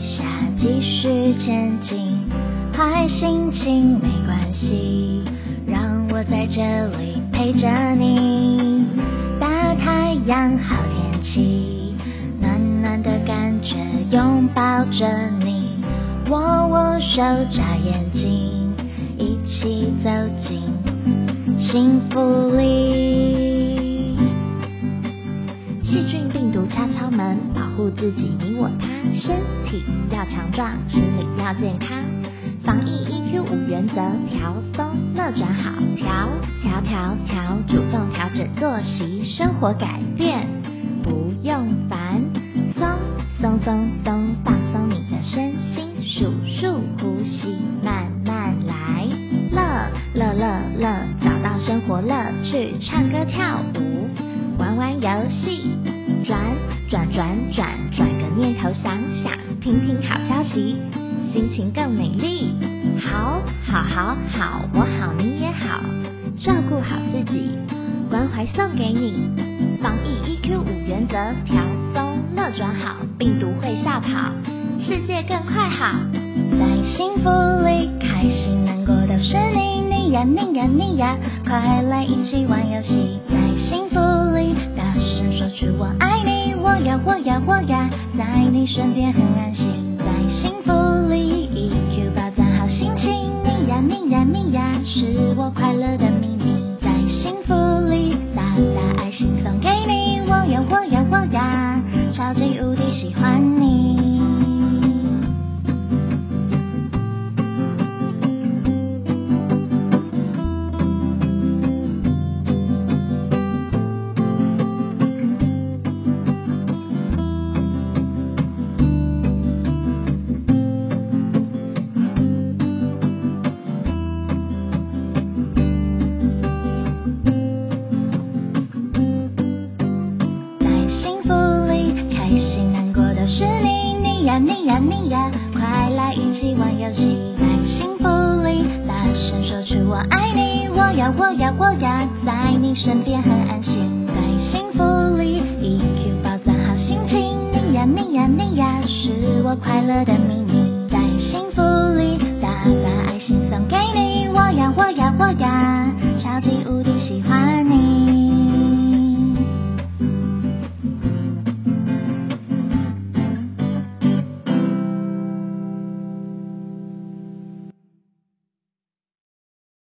下继续前进坏心情没关系让我在这里陪着你。大太阳好天气暖暖的感觉拥抱着你握握手眨眼睛一起走进幸福里。细菌病毒敲敲门保护自己你我他。身体要强壮，心理要健康。防疫 EQ 五原则，调松乐转好，调调调调，主动调整作息，生活改变不用烦，松松松松，放松你的身心，数数呼吸，慢慢来，乐乐乐乐，找到生活乐趣，唱歌跳舞，玩玩游戏，转转转转，转个念头想想，听听好消息。心情更美丽，好，好，好，好，我好，你也好，照顾好自己，关怀送给你，防疫 EQ 五原则，调松乐转好，病毒会吓跑，世界更快好，在幸福里，开心难过都是你，你呀你呀你呀，快来一起玩游戏，你身边很安心，你，呀你呀，快来一起玩游戏。在幸福里，大声说出我爱你，我呀我呀我呀，在你身边很安心。在幸福里一 q 宝藏好心情，你呀你呀你呀，是我快乐的秘